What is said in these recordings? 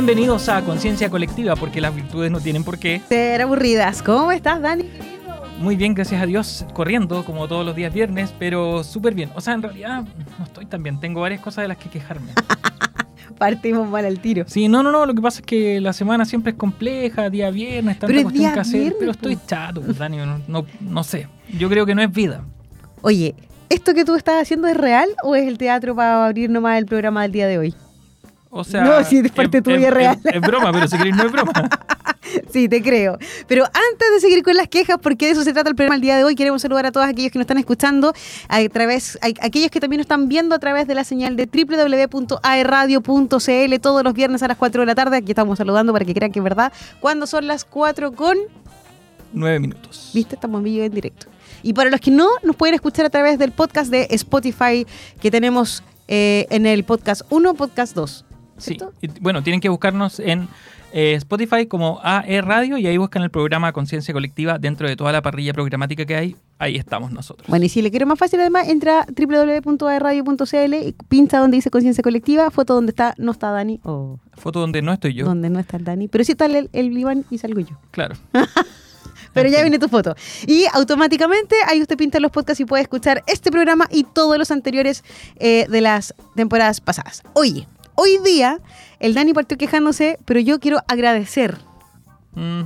Bienvenidos a Conciencia Colectiva, porque las virtudes no tienen por qué. Ser aburridas. ¿Cómo estás, Dani? Muy bien, gracias a Dios, corriendo como todos los días viernes, pero súper bien. O sea, en realidad no estoy tan bien, tengo varias cosas de las que quejarme. Partimos mal al tiro. Sí, no, no, no, lo que pasa es que la semana siempre es compleja, día viernes, tanta Pero es cuestión que hacer, viernes, pero estoy chato, pues, Dani, no, no, no sé. Yo creo que no es vida. Oye, ¿esto que tú estás haciendo es real o es el teatro para abrir nomás el programa del día de hoy? O sea, No, sí, es parte tuya, es real. Es, broma, pero si queréis no es broma. Sí, te creo. Pero antes de seguir con las quejas, porque de eso se trata el programa el día de hoy, queremos saludar a todos aquellos que nos están escuchando, a través, a, aquellos que también nos están viendo a través de la señal de www.aerradio.cl todos los viernes a las 4 de la tarde. Aquí estamos saludando para que crean que es verdad. Cuando son las 4 con... Nueve minutos. ¿Viste? Estamos en vivo en directo. Y para los que no, nos pueden escuchar a través del podcast de Spotify que tenemos eh, en el podcast 1, podcast 2. Sí, bueno, tienen que buscarnos en eh, Spotify como AE Radio y ahí buscan el programa Conciencia Colectiva dentro de toda la parrilla programática que hay. Ahí estamos nosotros. Bueno, y si le quiero más fácil, además, entra a www.aerradio.cl y pincha donde dice conciencia colectiva, foto donde está, no está Dani, o Foto donde no estoy yo. donde no está el Dani, pero sí está el, el Iván y salgo yo. Claro. Pero ya viene tu foto. Y automáticamente ahí usted pinta los podcasts y puede escuchar este programa y todos los anteriores eh, de las temporadas pasadas. Oye, hoy día el Dani partió quejándose, pero yo quiero agradecer. Mm,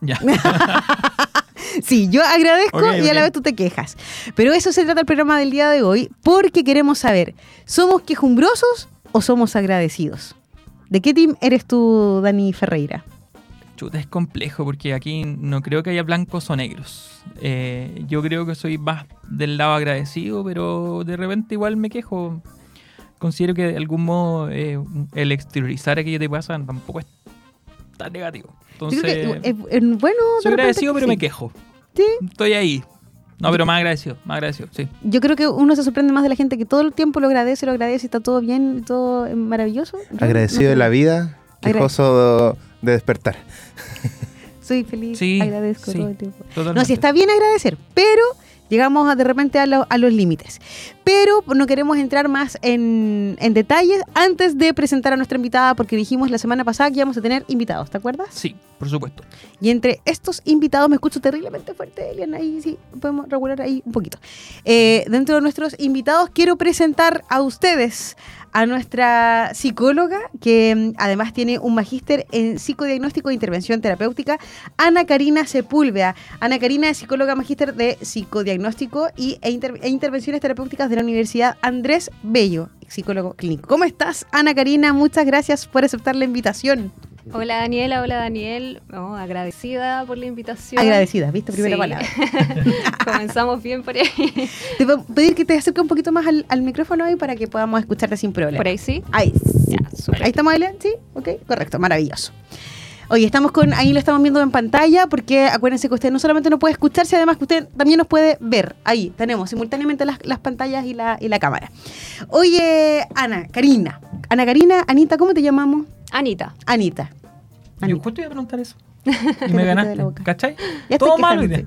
ya. Sí, yo agradezco y a la vez tú te quejas. Pero eso se trata el programa del día de hoy porque queremos saber, ¿somos quejumbrosos o somos agradecidos? ¿De qué team eres tú, Dani Ferreira? Chuta, es complejo porque aquí no creo que haya blancos o negros. Eh, yo creo que soy más del lado agradecido, pero de repente igual me quejo. Considero que de algún modo eh, el exteriorizar aquello que te pasa tampoco es tan negativo. Yo Entonces, creo que, eh, bueno, soy repente agradecido, pero sí. me quejo. Sí. Estoy ahí. No, pero más agradecido, más agradecido, sí. Yo creo que uno se sorprende más de la gente que todo el tiempo lo agradece, lo agradece, está todo bien, todo maravilloso. Yo Agradecido no de la vida, quejoso de despertar. Soy feliz, Sí, agradezco sí. todo el tiempo. Totalmente. No, si está bien agradecer, pero llegamos a, de repente a, a los límites. Pero no queremos entrar más en, en detalles antes de presentar a nuestra invitada, porque dijimos la semana pasada que íbamos a tener invitados, ¿te acuerdas? Sí, por supuesto. Y entre estos invitados, me escucho terriblemente fuerte, Elian, ahí sí, podemos regular ahí un poquito. Eh, dentro de nuestros invitados, quiero presentar a ustedes a nuestra psicóloga, que mm, además tiene un magíster en psicodiagnóstico e intervención terapéutica, Ana Karina Sepúlveda. Ana Karina es psicóloga magíster de psicodiagnóstico y, e, inter- e intervenciones terapéuticas de la Universidad Andrés Bello, psicólogo clínico. ¿Cómo estás, Ana Karina? Muchas gracias por aceptar la invitación. Hola Daniela, hola Daniel, Oh, agradecida por la invitación. Agradecida, ¿viste? Primera Sí. palabra. Comenzamos bien por ahí. Te voy a pedir que te acerques un poquito más al, al micrófono ahí para que podamos escucharte sin problema. Por ahí sí. Ahí, Ya, súper. ahí estamos, Elian, ¿sí? Ok, correcto, maravilloso. Oye, estamos con, ahí lo estamos viendo en pantalla porque acuérdense que usted no solamente no puede escucharse, además que usted también nos puede ver. Ahí tenemos simultáneamente las, las pantallas y la, y la cámara. Oye, Ana, Karina. Ana Karina, Anita, ¿cómo te llamamos? Anita. Anita. Yo Anita. justo iba a preguntar eso. Y me ganaste. ¿Cachai? Ya Todo mal hoy.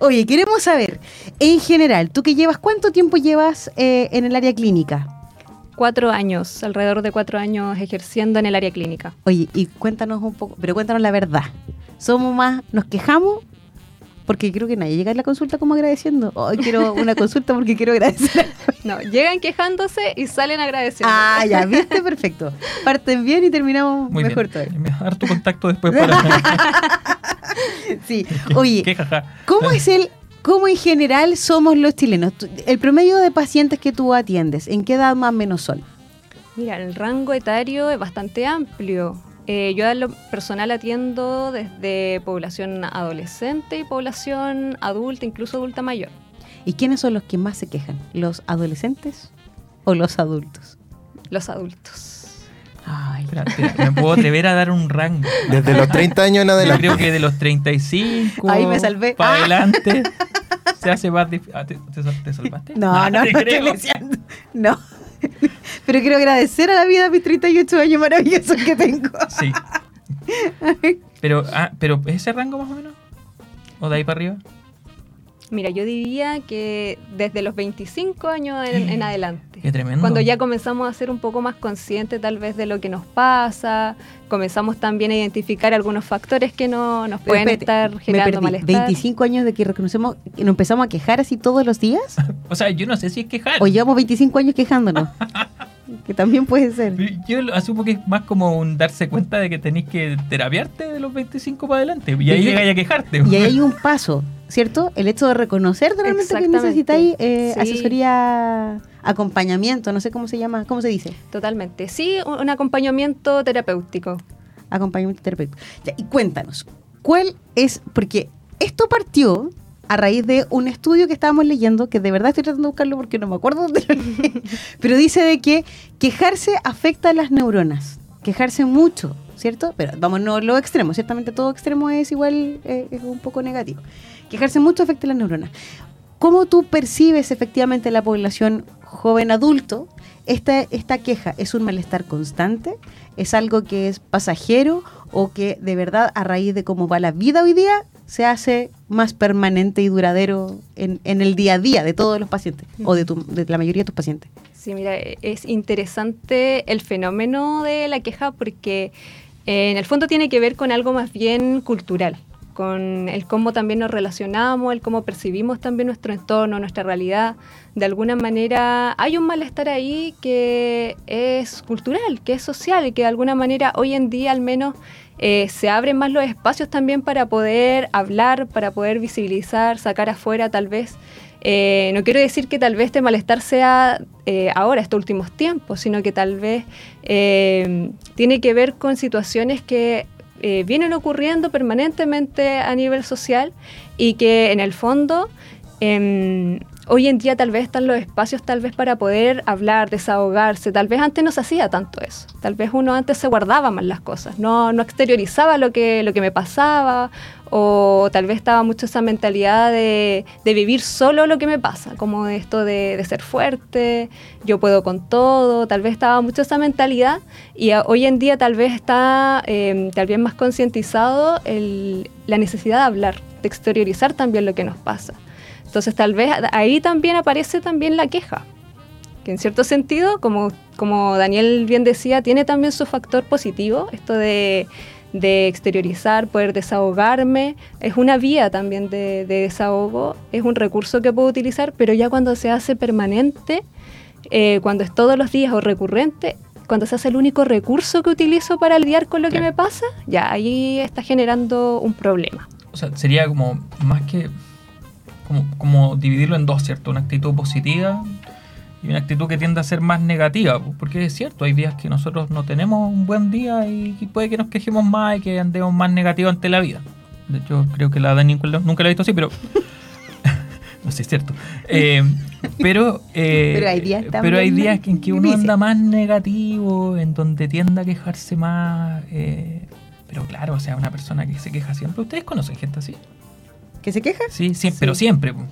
Oye, queremos saber, en general, tú que llevas, ¿cuánto tiempo llevas eh, en el área clínica? Cuatro años, alrededor de cuatro años ejerciendo en el área clínica. Oye, y cuéntanos un poco, pero cuéntanos la verdad. ¿Somos más, nos quejamos? Porque creo que nadie llega a la consulta como agradeciendo. Hoy quiero una consulta porque quiero agradecer. No, llegan quejándose y salen agradeciendo. ah, ya, viste, perfecto. Parten bien y terminamos Muy mejor bien. todavía. Me vas a dar tu contacto después para. Sí. Oye. ¿cómo es el, cómo en general somos los chilenos? El promedio de pacientes que tú atiendes, ¿en qué edad más o menos son? Mira, el rango etario es bastante amplio. Eh, yo a lo personal atiendo desde población adolescente y población adulta, incluso adulta mayor. ¿Y quiénes son los que más se quejan? ¿Los adolescentes o los adultos? Los adultos. Ay, me puedo atrever a dar un rango. Desde los 30 años en Yo adelante. creo que de los 35 Ahí me salvé. para Ah. adelante se hace más difícil. Ah, ¿te, te te salvaste? No, Ah, no, no creo. estoy. No. Pero quiero agradecer a la vida mis 38 años maravillosos que tengo. Sí. Pero, ah, pero ¿es ese rango más o menos? ¿O de ahí para arriba? Mira, yo diría que desde los 25 años en, en adelante. Qué tremendo. Cuando ya comenzamos a ser un poco más conscientes tal vez de lo que nos pasa, comenzamos también a identificar algunos factores que no, nos pueden espérate, estar me generando perdí. malestar. 25 años de que reconocemos que nos empezamos a quejar así todos los días. O sea, yo no sé si es quejar. o llevamos 25 años quejándonos. que también puede ser. Yo asumo que es más como un darse cuenta de que tenéis que terapiarte de los 25 para adelante. Y ahí llegáis a quejarte. Y ahí hay un paso, ¿cierto? El hecho de reconocer realmente que necesitáis eh, Sí. asesoría, acompañamiento, no sé cómo se llama, ¿cómo se dice? Totalmente. Sí, un, un acompañamiento terapéutico. Acompañamiento terapéutico. Ya, y cuéntanos, ¿cuál es? Porque esto partió a raíz de un estudio que estábamos leyendo, que de verdad estoy tratando de buscarlo porque no me acuerdo dónde lo leí, pero dice de que quejarse afecta a las neuronas, quejarse mucho, ¿cierto? Pero vamos, no lo extremo, ciertamente todo extremo es igual, eh, es un poco negativo. Quejarse mucho afecta a las neuronas. ¿Cómo tú percibes efectivamente la población joven adulto? Esta, esta queja es un malestar constante, es algo que es pasajero o que de verdad a raíz de cómo va la vida hoy día se hace más permanente y duradero en, en el día a día de todos los pacientes o de, tu- de la mayoría de tus pacientes. Sí, mira, es interesante el fenómeno de la queja porque eh, en el fondo tiene que ver con algo más bien cultural, con el cómo también nos relacionamos, el cómo percibimos también nuestro entorno, nuestra realidad. De alguna manera hay un malestar ahí que es cultural, que es social y que de alguna manera hoy en día al menos eh, se abren más los espacios también para poder hablar, para poder visibilizar, sacar afuera tal vez. Eh, no quiero decir que tal vez este malestar sea eh, ahora, estos últimos tiempos, sino que tal vez tiene que ver con situaciones que eh, vienen ocurriendo permanentemente a nivel social y que en el fondo em, hoy en día tal vez están los espacios tal vez para poder hablar, desahogarse. Tal vez antes no se hacía tanto eso. Tal vez uno antes se guardaba más las cosas, no, no exteriorizaba lo que, lo que me pasaba o tal vez estaba mucho esa mentalidad de, vivir solo lo que me pasa, como esto de, ser fuerte, yo puedo con todo, tal vez estaba mucho esa mentalidad y hoy en día tal vez está eh, tal vez más concientizado la necesidad de hablar, de exteriorizar también lo que nos pasa. Entonces tal vez ahí también aparece también la queja, que en cierto sentido, como, como Daniel bien decía, tiene también su factor positivo, esto de, de exteriorizar, poder desahogarme, es una vía también de, de desahogo, es un recurso que puedo utilizar, pero ya cuando se hace permanente, eh, cuando es todos los días o recurrente, cuando se hace el único recurso que utilizo para lidiar con lo que me pasa, ya ahí está generando un problema. O sea, sería como más que. Como, como dividirlo en dos, ¿cierto? Una actitud positiva y una actitud que tiende a ser más negativa. po, Porque es cierto, hay días que nosotros no tenemos un buen día y, y puede que nos quejemos más y que andemos más negativos ante la vida. De hecho, creo que la Dani nunca, la he visto así, pero. no sé, es cierto. Eh, pero, eh, Pero hay días pero hay también días en que uno anda más negativo, en donde tiende a quejarse más. eh, pero claro, o sea, una persona que se queja siempre. ¿Ustedes conocen gente así? ¿Que se queja? Sí, sí, Sí. pero siempre. po.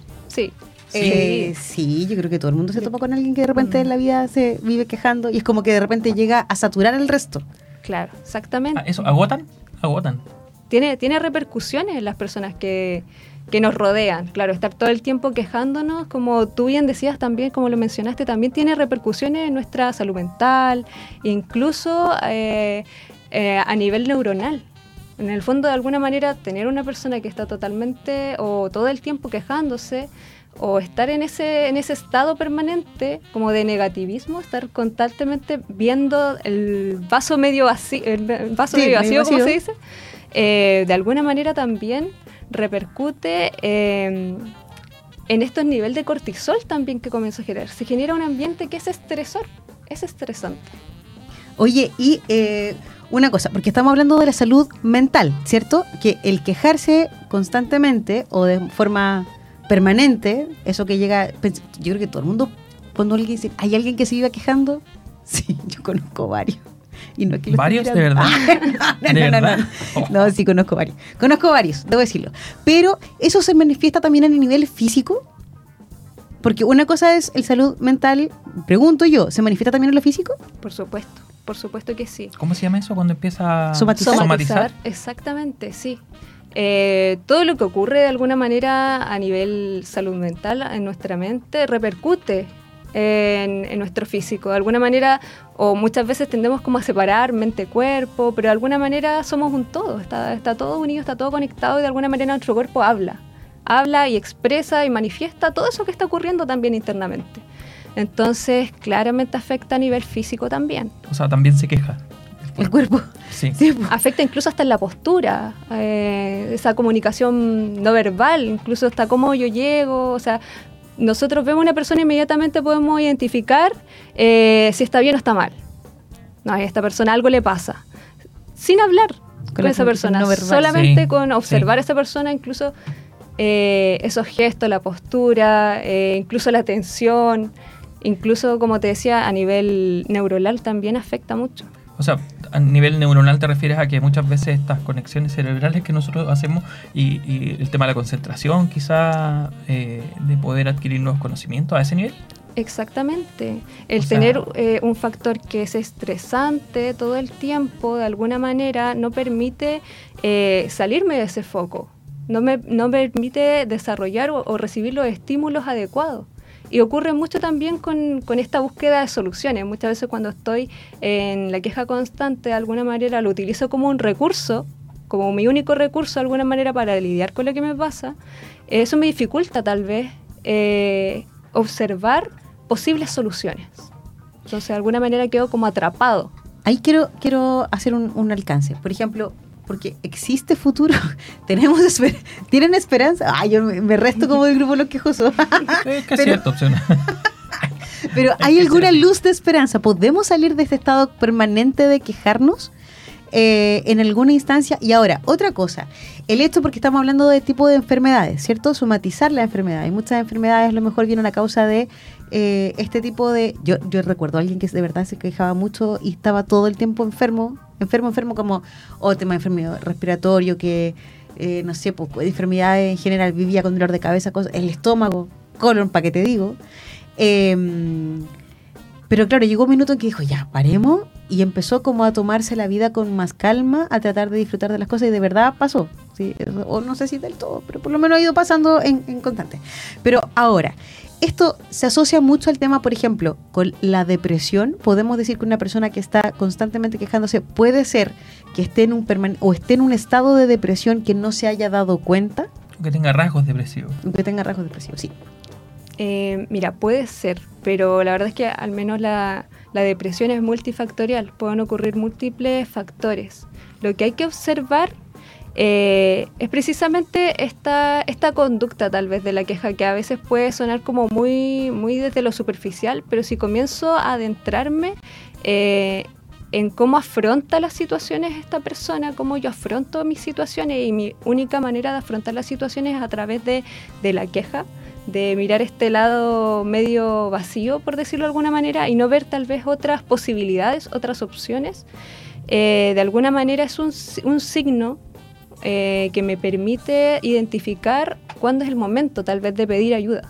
Sí. Eh, sí, yo creo que todo el mundo se topa con alguien que de repente en la vida se vive quejando y es como que de repente llega a saturar el resto. Claro, exactamente. Ah, ¿Eso agotan? Agotan. tiene, tiene repercusiones en las personas que, que nos rodean. Claro, estar todo el tiempo quejándonos, como tú bien decías también, como lo mencionaste, también tiene repercusiones en nuestra salud mental, incluso eh, eh, a nivel neuronal. En el fondo, de alguna manera, tener una persona que está totalmente o todo el tiempo quejándose o estar en ese, en ese estado permanente como de negativismo, estar constantemente viendo el vaso medio vacío, el vaso Sí, medio vacío, como se dice, eh, de alguna manera también repercute eh, en estos niveles de cortisol también que comienza a generar. Se genera un ambiente que es estresor, es estresante. Oye, y eh, una cosa, porque estamos hablando de la salud mental, ¿cierto? Que el quejarse constantemente o de forma permanente, eso que llega, pens- yo creo que todo el mundo, cuando alguien dice, ¿hay alguien que se viva quejando? Sí, yo conozco varios. Y no es que ¿Varios, de verdad? no, ¿De no, no, verdad? no, no. No, sí, conozco varios. Conozco varios, debo decirlo. Pero eso se manifiesta también en el nivel físico. Porque una cosa es el salud mental, pregunto yo, ¿se manifiesta también en lo físico? Por supuesto, por supuesto que sí. ¿Cómo se llama eso cuando empieza a Somatizar. somatizar? Exactamente, sí. Eh, todo lo que ocurre de alguna manera a nivel salud mental en nuestra mente repercute en, nuestro físico. De alguna manera, o muchas veces tendemos como a separar mente-cuerpo, pero de alguna manera somos un todo, está, está todo unido, está todo conectado y de alguna manera nuestro cuerpo habla. Habla y expresa y manifiesta todo eso que está ocurriendo también internamente. Entonces, claramente afecta a nivel físico también. O sea, también se queja. El cuerpo. Sí. Sí, po. Afecta incluso hasta en la postura, eh, esa comunicación no verbal, incluso hasta cómo yo llego, o sea, nosotros vemos a una persona e inmediatamente podemos identificar eh, si está bien o está mal. No, a esta persona algo le pasa. Sin hablar con, esa persona, no solamente Sí, con observar sí. a esa persona, incluso eh, esos gestos, la postura, eh, incluso la tensión, incluso como te decía, a nivel neuronal también afecta mucho. O sea, a nivel neuronal te refieres a que muchas veces estas conexiones cerebrales que nosotros hacemos y, y el tema de la concentración, quizá eh, de poder adquirir nuevos conocimientos a ese nivel. Exactamente. El O sea- tener eh, un factor que es estresante todo el tiempo, de alguna manera, no permite eh, salirme de ese foco. No me, no me permite desarrollar o, o recibir los estímulos adecuados. Y ocurre mucho también con, con esta búsqueda de soluciones. Muchas veces cuando estoy en la queja constante, de alguna manera lo utilizo como un recurso, como mi único recurso de alguna manera para lidiar con lo que me pasa. Eso me dificulta tal vez eh, observar posibles soluciones. Entonces de alguna manera quedo como atrapado. Ahí quiero, quiero hacer un, un alcance. Por ejemplo, porque existe futuro. Tenemos esper- ¿Tienen esperanza? Ay, yo me, resto como del grupo Los Quejosos. Es que Pero- es cierta opción. Pero ¿hay alguna luz de esperanza? ¿Podemos salir de este estado permanente de quejarnos? eh, en alguna instancia. Y ahora, otra cosa, el hecho porque estamos hablando de tipo de enfermedades, ¿cierto? Somatizar la enfermedad. Y muchas enfermedades a lo mejor vienen a causa de eh, este tipo de... Yo, yo recuerdo a alguien que de verdad se quejaba mucho y estaba todo el tiempo enfermo, enfermo, enfermo como, o tema de enfermedad respiratorio, que, eh, no sé, pues, de enfermedades en general, vivía con dolor de cabeza, cosas, el estómago, colon, para que te digo. Em, pero claro, llegó un minuto en que dijo, ya, paremos, y empezó como a tomarse la vida con más calma, a tratar de disfrutar de las cosas, y de verdad pasó. ¿sí? O no sé si del todo, pero por lo menos ha ido pasando en, en constante. Pero ahora, esto se asocia mucho al tema, por ejemplo, con la depresión. Podemos decir que una persona que está constantemente quejándose puede ser que esté en un perman- o esté en un estado de depresión que no se haya dado cuenta, que tenga rasgos depresivos. que tenga rasgos depresivos. Sí. Eh, mira, puede ser, pero la verdad es que al menos la, la depresión es multifactorial, pueden ocurrir múltiples factores. Lo que hay que observar eh, es precisamente esta, esta conducta tal vez de la queja que a veces puede sonar como muy, muy desde lo superficial, pero si comienzo a adentrarme eh, en cómo afronta las situaciones esta persona, cómo yo afronto mis situaciones y mi única manera de afrontar las situaciones es a través de, de la queja, de mirar este lado medio vacío, por decirlo de alguna manera, y no ver tal vez otras posibilidades, otras opciones. Eh, de alguna manera es un, un signo eh, que me permite identificar cuándo es el momento tal vez de pedir ayuda.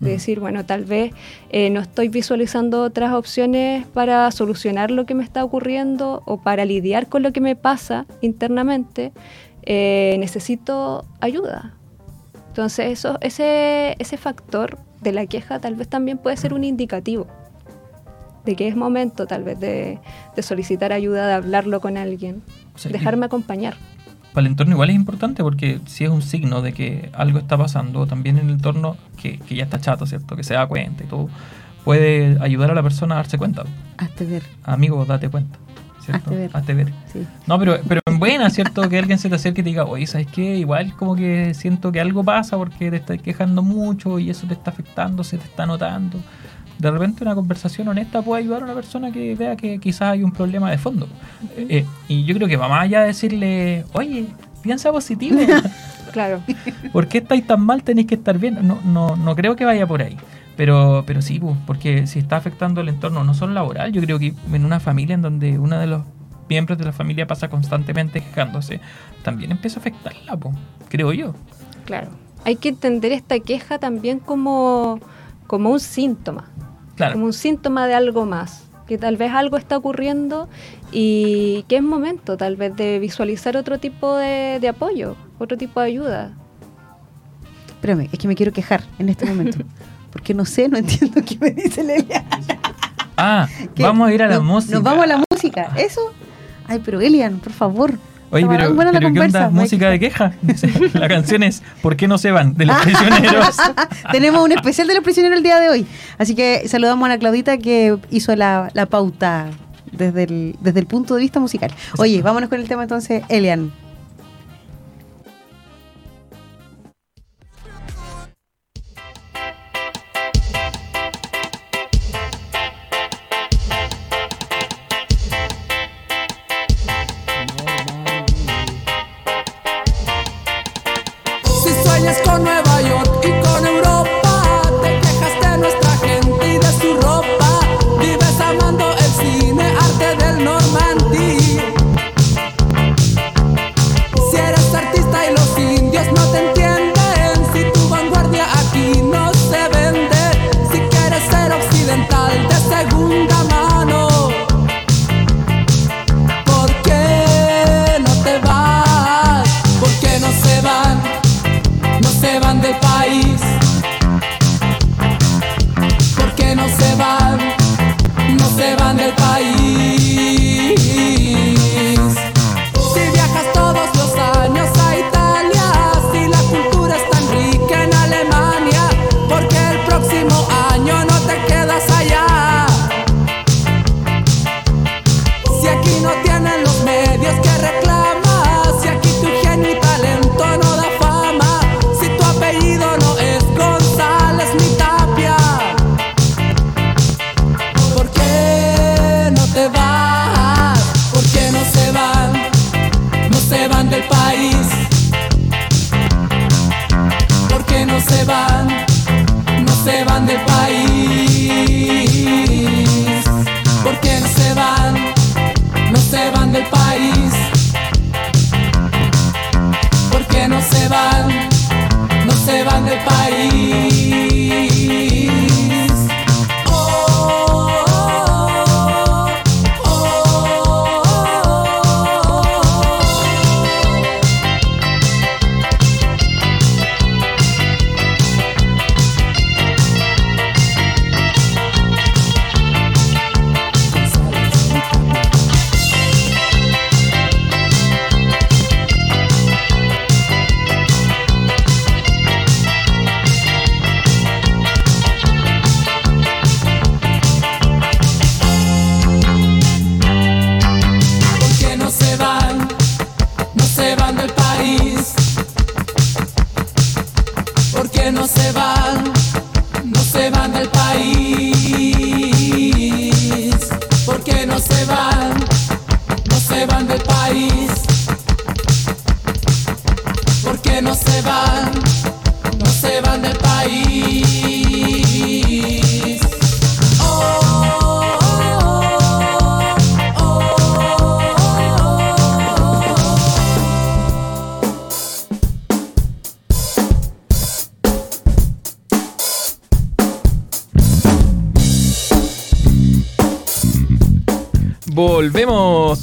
De Mm. decir, bueno, tal vez eh, no estoy visualizando otras opciones para solucionar lo que me está ocurriendo o para lidiar con lo que me pasa internamente, eh, necesito ayuda. Entonces, eso, ese, ese factor de la queja tal vez también puede ser un indicativo de que es momento tal vez de, de solicitar ayuda, de hablarlo con alguien, dejarme acompañar. Para el entorno igual es importante porque si es un signo de que algo está pasando, también en el entorno que, que ya está chato, ¿cierto? Que se da cuenta y todo, puede ayudar a la persona a darse cuenta. Hazte ver. Amigo, date cuenta. ¿cierto? Hazte ver. Hazte ver. Sí. No, pero, pero en buena, ¿cierto? Que alguien se te acerque y te diga, oye, ¿sabes qué? Igual como que siento que algo pasa porque te estás quejando mucho y eso te está afectando, se te está notando. De repente una conversación honesta puede ayudar a una persona que vea que quizás hay un problema de fondo. Eh, eh, y yo creo que va más allá de decirle, oye, piensa positivo. Claro. ¿Por qué estáis tan mal? Tenéis que estar bien. No, no, no creo que vaya por ahí. Pero, pero sí, pues, porque si está afectando el entorno no solo laboral, yo creo que en una familia en donde uno de los miembros de la familia pasa constantemente quejándose, también empieza a afectarla, pues, creo yo. Claro. Hay que entender esta queja también como, como un síntoma, Claro. como un síntoma de algo más, que tal vez algo está ocurriendo y que es momento tal vez de visualizar otro tipo de, de apoyo. otro tipo de ayuda. Espérame, es que me quiero quejar en este momento. Porque no sé, no entiendo qué me dice Elian. Ah, vamos a ir a la música. Nos vamos a la música. ¿Eso? Ay, pero Elian, por favor. Oye, pero, buena ¿qué conversa, onda? Música de queja. La canción es ¿Por qué no se van? De los prisioneros. Tenemos un especial de los prisioneros el día de hoy. Así que saludamos a la Claudita que hizo la, la pauta desde el, desde el punto de vista musical. Oye, vámonos con el tema entonces, Elian.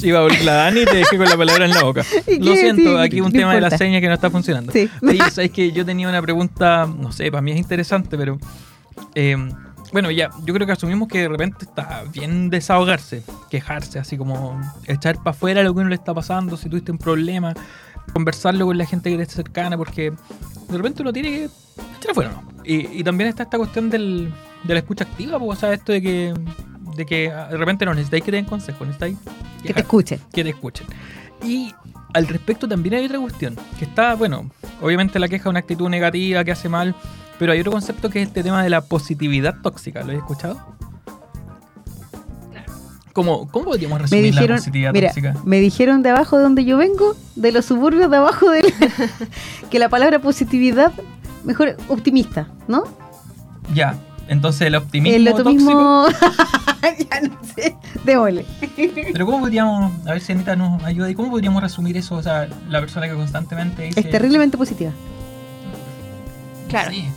Iba a abrir la Dani y te dejé con la palabra en la boca. ¿Y Lo siento, Sí, aquí un tema de la importa. seña que no está funcionando. Sí. Oye, sabes que yo tenía una pregunta, no sé, para mí es interesante, pero. eh, bueno, ya, yo creo que asumimos que de repente está bien desahogarse, quejarse, así como echar para afuera lo que uno le está pasando, si tuviste un problema, conversarlo con la gente que te es cercana, porque de repente uno tiene que echar afuera, ¿no? Y, y también está esta cuestión del, de la escucha activa, pues, o sea, esto de que, de que de repente no necesitáis que te den consejos, necesitáis Que te escuchen. que te escuchen. Y al respecto también hay otra cuestión, que está, bueno, obviamente la queja es una actitud negativa que hace mal, pero hay otro concepto que es este tema de la positividad tóxica. ¿Lo has escuchado? ¿Cómo, ¿Cómo podríamos Me resumir la positividad mira, tóxica? me dijeron de abajo de donde yo vengo, de los suburbios de abajo del que la palabra positividad, mejor optimista, ¿no? Ya, entonces el optimismo El tóxico. optimismo, ya no sé, démosle. Pero ¿cómo podríamos, a ver si Anita nos ayuda, y cómo podríamos resumir eso? O sea, la persona que constantemente dice... Es terriblemente positiva. Claro. Sí.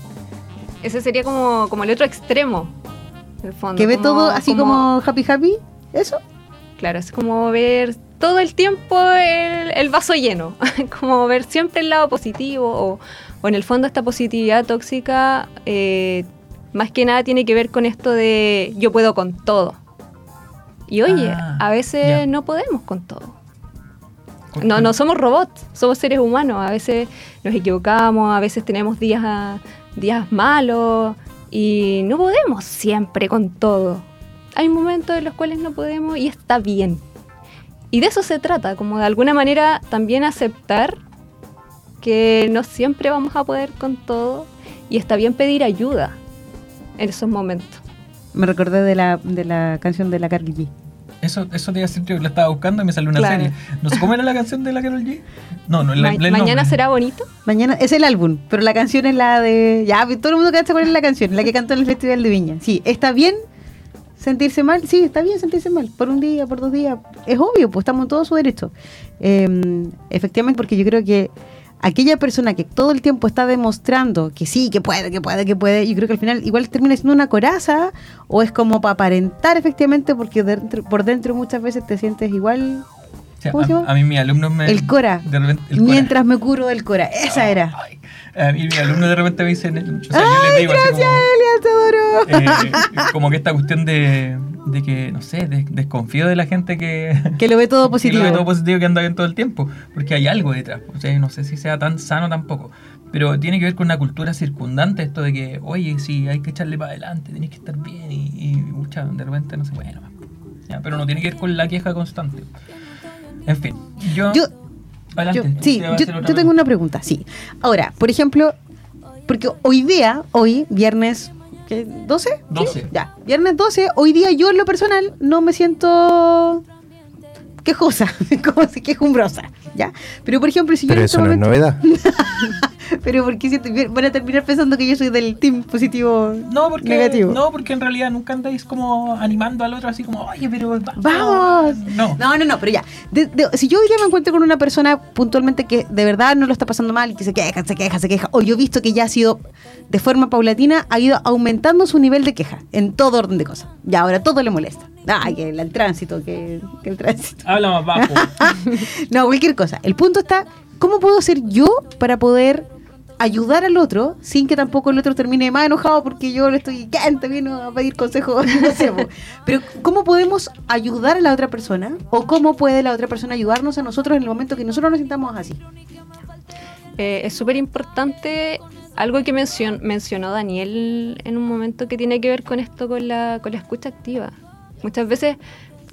Ese sería como, como el otro extremo, en el fondo. Que ve como- todo así como, happy happy, ¿eso? Claro, es como ver todo el tiempo el, el vaso lleno, como ver siempre el lado positivo o, o en el fondo esta positividad tóxica eh, más que nada tiene que ver con esto de yo puedo con todo. Y oye, Ah, a veces no podemos con todo. No, no somos robots, somos seres humanos. A veces nos equivocamos, a veces tenemos días, días malos y no podemos siempre con todo. Hay momentos en los cuales no podemos y está bien. Y de eso se trata, como de alguna manera también aceptar que no siempre vamos a poder con todo y está bien pedir ayuda en esos momentos. Me recordé de la, de la canción de la Carly G. Eso, eso te iba a decir, yo la estaba buscando y me salió una Claro. serie. No sé cómo era la canción de la Carol G. No, no, la, Ma- la- mañana nombre. será bonito. Mañana es el álbum, pero la canción es la de. Ya, todo el mundo cacha cuál es la canción, la que cantó en el Festival de Viña. Sí, ¿está bien sentirse mal? Sí, está bien sentirse mal. Por un día, por dos días. Es obvio, pues estamos en todo su derecho. Eh, efectivamente, porque yo creo que aquella persona que todo el tiempo está demostrando que sí, que puede, que puede, que puede, yo creo que al final igual termina siendo una coraza o es como para aparentar efectivamente porque dentro- por dentro muchas veces te sientes igual O sea, ¿Cómo se a, llama? a mí mis alumnos me... El Cora. de repente- el Cora. mientras me curo del cora. Esa era. Ay, a mí mis alumnos de repente me dicen... O sea, yo les digo así como... Eh, como que esta cuestión de, de que, no sé, de- desconfío de la gente que, Que lo ve todo que positivo. lo ve todo positivo que anda bien todo el tiempo, porque hay algo detrás. O sea, no sé si sea tan sano tampoco, pero tiene que ver con una cultura circundante esto de que, oye, sí, hay que echarle para adelante, tenés que estar bien y, y mucha, de repente no se puede nomás. Ya, pero no tiene que ver con la queja constante. En fin, yo... Yo, adelante, yo- sí, yo tengo una pregunta, sí. Ahora, por ejemplo, porque hoy día, hoy, viernes, ¿qué? ¿12? ¿Sí? 12. Ya, viernes 12, hoy día yo en lo personal no me siento quejosa, como si quejumbrosa, ¿ya? Pero por ejemplo, si yo Pero en este eso no es momento... novedad. Pero porque siento, van a terminar pensando que yo soy del team positivo No, porque, negativo. no, porque en realidad nunca andáis como animando al otro así como, oye, pero va- ¡Vamos! No. No, no, no, pero ya. De- de- si yo hoy día me encuentro con una persona puntualmente que de verdad no lo está pasando mal y que se queja, se queja, se queja, o yo he visto que ya ha sido de forma paulatina, ha ido aumentando su nivel de queja en todo orden de cosas. Y ahora todo le molesta. Ah, que el, el tránsito, que, que el tránsito. Habla más bajo. No, cualquier cosa. El punto está, ¿cómo puedo hacer yo para poder ayudar al otro sin que tampoco el otro termine más enojado porque yo le estoy, ¿quién te vino a pedir consejo? No sé, po. Pero ¿cómo podemos ayudar a la otra persona? ¿O cómo puede la otra persona ayudarnos a nosotros en el momento que nosotros nos sintamos así? Eh, es súper importante algo que mencion- mencionó Daniel en un momento que tiene que ver con esto, con la, con la escucha activa. Muchas veces,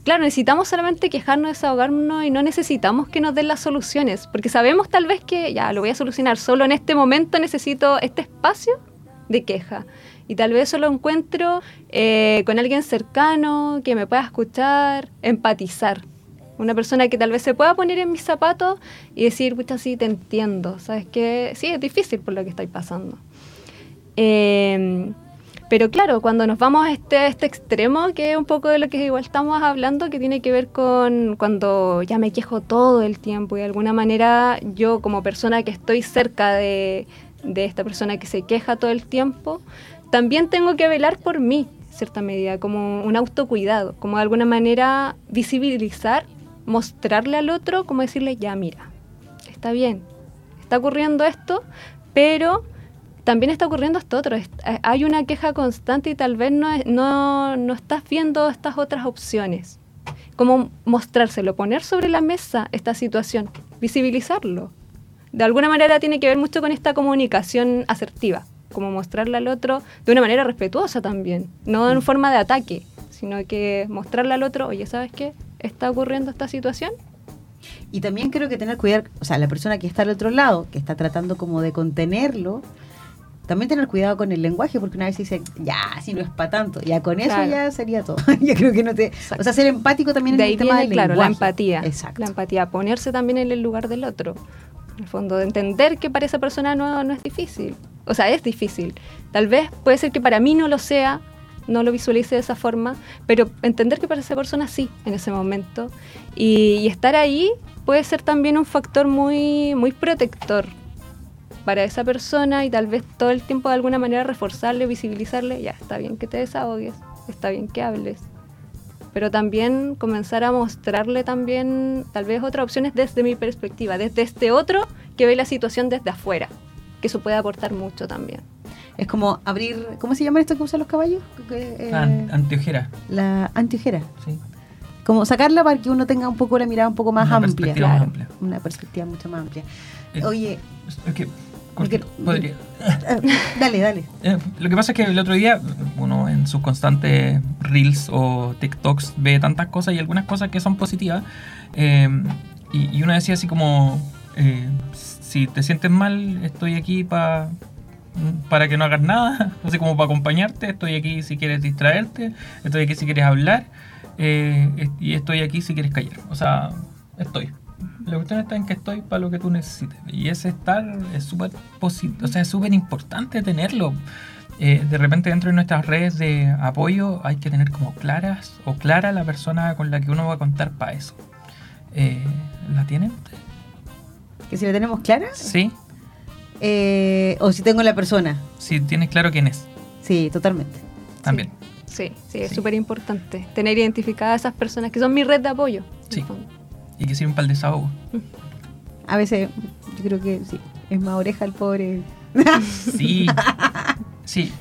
claro, necesitamos solamente quejarnos, desahogarnos y no necesitamos que nos den las soluciones, porque sabemos tal vez que ya lo voy a solucionar, solo en este momento necesito este espacio de queja. Y tal vez solo encuentro eh, con alguien cercano que me pueda escuchar, empatizar. Una persona que tal vez se pueda poner en mis zapatos y decir, pucha, sí, te entiendo. ¿Sabes qué? Sí, es difícil por lo que estáis pasando. Eh, pero claro, cuando nos vamos a este, este extremo, que es un poco de lo que igual estamos hablando, que tiene que ver con cuando ya me quejo todo el tiempo y de alguna manera yo como persona que estoy cerca de, de esta persona que se queja todo el tiempo, también tengo que velar por mí, en cierta medida, como un autocuidado, como de alguna manera visibilizar, mostrarle al otro, como decirle, ya mira, está bien, está ocurriendo esto, pero también está ocurriendo esto otro. Eh, Hay una queja constante y tal vez no, no, no estás viendo estas otras opciones. Como mostrárselo, poner sobre la mesa esta situación, visibilizarlo. De alguna manera tiene que ver mucho con esta comunicación asertiva, como mostrarle al otro de una manera respetuosa también, no en forma de ataque, sino que mostrarle al otro, oye, ¿sabes qué? Está ocurriendo esta situación, Y también creo que tener cuidado, o sea, la persona que está al otro lado, que está tratando como de contenerlo, también tener cuidado con el lenguaje, porque una vez dice, ya, si no es para tanto, ya con eso Claro. ya sería todo. Yo creo que no te... Exacto. O sea, ser empático también de en ahí el tema del claro, la lenguaje. empatía. Exacto. La empatía, ponerse también en el lugar del otro. En el fondo, de entender que para esa persona no, no es difícil. O sea, es difícil. Tal vez puede ser que para mí no lo sea, no lo visualice de esa forma, pero entender que para esa persona sí, en ese momento. Y, y estar ahí puede ser también un factor muy, muy protector para esa persona y tal vez todo el tiempo de alguna manera reforzarle, visibilizarle, ya, está bien que te desahogues, está bien que hables. pero también comenzar a mostrarle también tal vez otras opciones desde mi perspectiva, desde este otro que ve la situación desde afuera, que eso puede aportar mucho también. Es como abrir, ¿cómo se llama esto que usan los caballos? Eh, An- anteojera, la antiojera. sí. Como sacarla para que uno tenga un poco la mirada un poco más Una amplia. perspectiva más amplia. Una perspectiva mucho más amplia. Eh, Oye, que, Porque- podría- dale, dale. Eh, lo que pasa es que el otro día uno en sus constantes reels o TikToks ve tantas cosas y algunas cosas que son positivas eh, y, y uno decía así como eh, si te sientes mal estoy aquí pa- para que no hagas nada, así como para acompañarte, estoy aquí si quieres distraerte, estoy aquí si quieres hablar y estoy aquí si quieres callar, o sea, estoy. La cuestión está en que estoy para lo que tú necesites. Y ese estar es súper posi- o sea, es súper importante tenerlo. Eh, de repente dentro de nuestras redes de apoyo hay que tener como claras o clara la persona con la que uno va a contar para eso. Eh, ¿La tienen? Que si la tenemos clara, Sí. eh, o si tengo la persona. Si tienes claro quién es. Sí, totalmente. También. Sí, sí, es Sí. súper importante tener identificadas a esas personas que son mi red de apoyo. en Sí. el fondo. Y que sirven para el desahogo. A veces, yo creo que sí, es más oreja el pobre. Sí. Sí.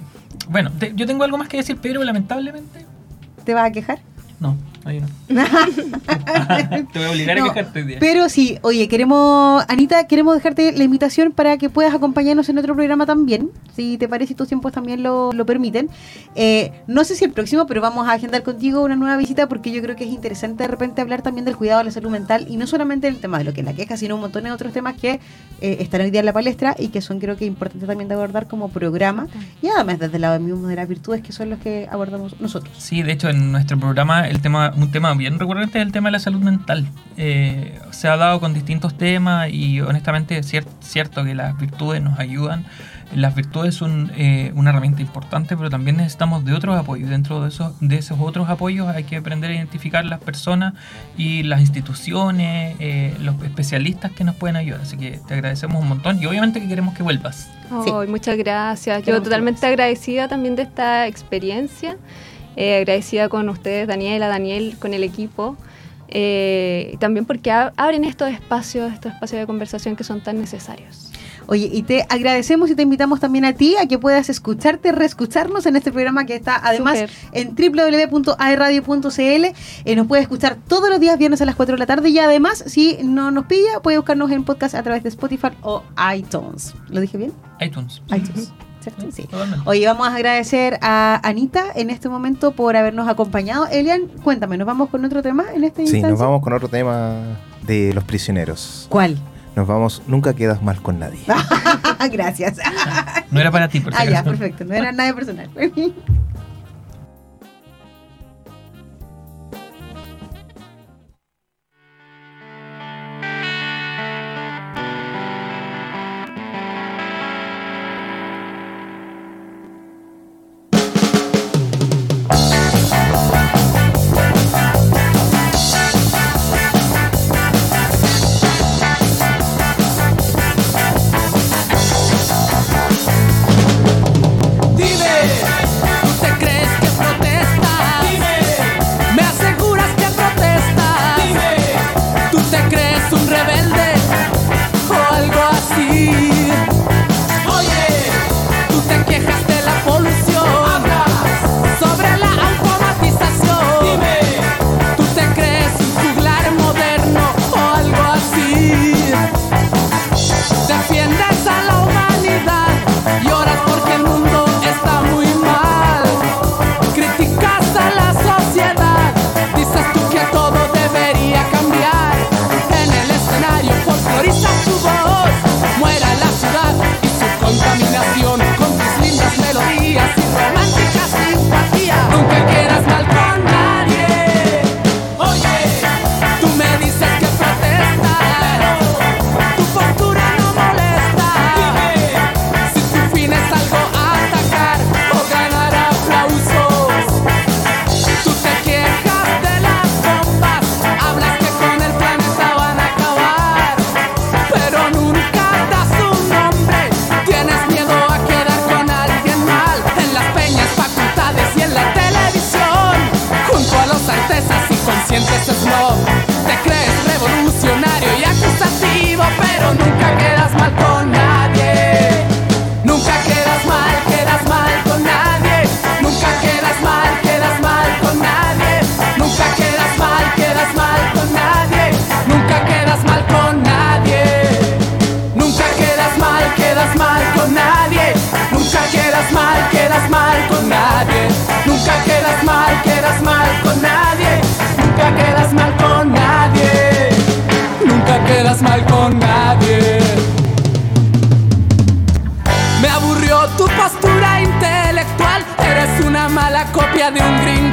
Bueno, te- yo tengo algo más que decir, pero lamentablemente. ¿Te vas a quejar? No, no. Te voy a obligar No, a quejarte hoy día. Pero sí, oye, queremos, Anita, queremos dejarte la invitación para que puedas acompañarnos en otro programa también, si te parece y tus tiempos también lo, lo permiten. Eh, no sé si el próximo, pero vamos a agendar contigo una nueva visita porque yo creo que es interesante de repente hablar también del cuidado de la salud mental y no solamente del tema de lo que es la queja, sino un montón de otros temas que eh, están hoy día en la palestra y que son creo que importantes también de abordar como programa y además desde el lado mismo de las virtudes que son los que abordamos nosotros. Sí, de hecho en nuestro programa el tema, un tema bien recurrente es el tema de la salud mental. Eh, se ha dado con distintos temas y honestamente es cier- cierto que las virtudes nos ayudan. Las virtudes son eh, una herramienta importante, pero también necesitamos de otros apoyos. Dentro de esos, de esos otros apoyos hay que aprender a identificar las personas y las instituciones, eh, los especialistas que nos pueden ayudar. Así que te agradecemos un montón y obviamente que queremos que vuelvas. Sí. Ay, muchas gracias. Yo Queremos totalmente todos. agradecida también de esta experiencia. Eh, agradecida con ustedes, Daniela, Daniel, con el equipo. Eh, también porque ab- abren estos espacios, estos espacios de conversación que son tan necesarios. Oye, y te agradecemos y te invitamos también a ti a que puedas escucharte, reescucharnos en este programa que está además en www.aerradio.cl. Eh, nos puede escuchar todos los días viernes a las 4 de la tarde y además, si no nos pilla, puede buscarnos en podcast a través de Spotify o iTunes. ¿Lo dije bien? iTunes. iTunes. ¿Cierto? Sí. Oye, vamos a agradecer a Anita en este momento por habernos acompañado. Elian, cuéntame, ¿nos vamos con otro tema en este Sí, instancia? nos vamos con otro tema de los prisioneros. ¿Cuál? Nos vamos, nunca quedas mal con nadie. Gracias. No era para ti, por Ah, ya, perfecto. No era nada personal.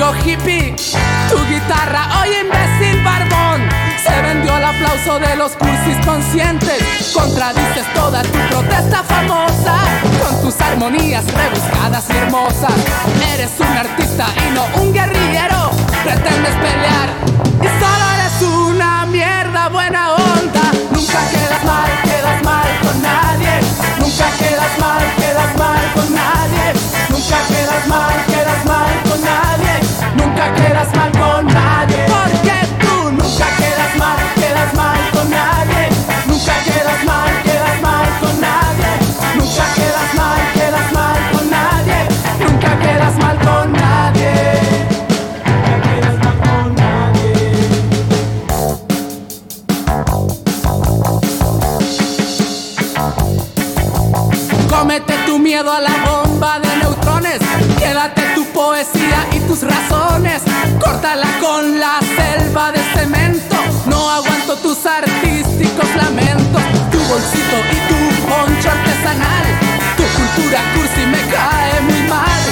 gringo hippie. Tu guitarra, oye imbécil barbón, se vendió al aplauso de los cursis conscientes. Contradices toda tu protesta famosa con tus armonías rebuscadas y hermosas. Eres un artista y no un guerrillero. Pretendes pelear y solo eres una mierda buena onda. Nunca quedas mal, quedas mal con nadie. Nunca quedas mal, quedas mal con nadie. Nunca quedas mal, quedas mal con nadie. Nunca quedas mal con nadie. Porque tú nunca quedas mal, quedas mal con nadie. Nunca quedas mal, quedas mal con nadie. Nunca quedas mal, quedas mal con nadie. Nunca quedas mal con nadie. Nunca quedas mal con nadie. Cómete tu miedo a la bomba de neutrones. Quédate tu poesía tus razones. Córtala con la selva de cemento. No aguanto tus artísticos lamentos. Tu bolsito y tu poncho artesanal. Tu cultura cursi me cae muy mal.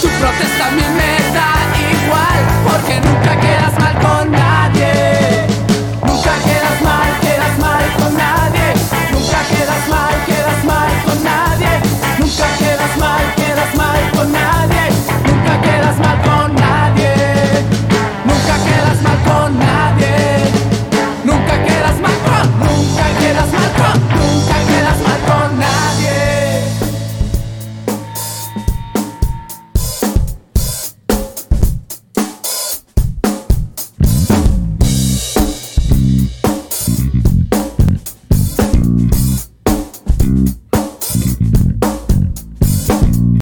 Tu protesta a mí me da igual. Porque nunca quedas mal con nadie. Nunca quedas mal, quedas mal con nadie. Nunca quedas mal, quedas mal con nadie. Nunca quedas mal, quedas mal con nadie.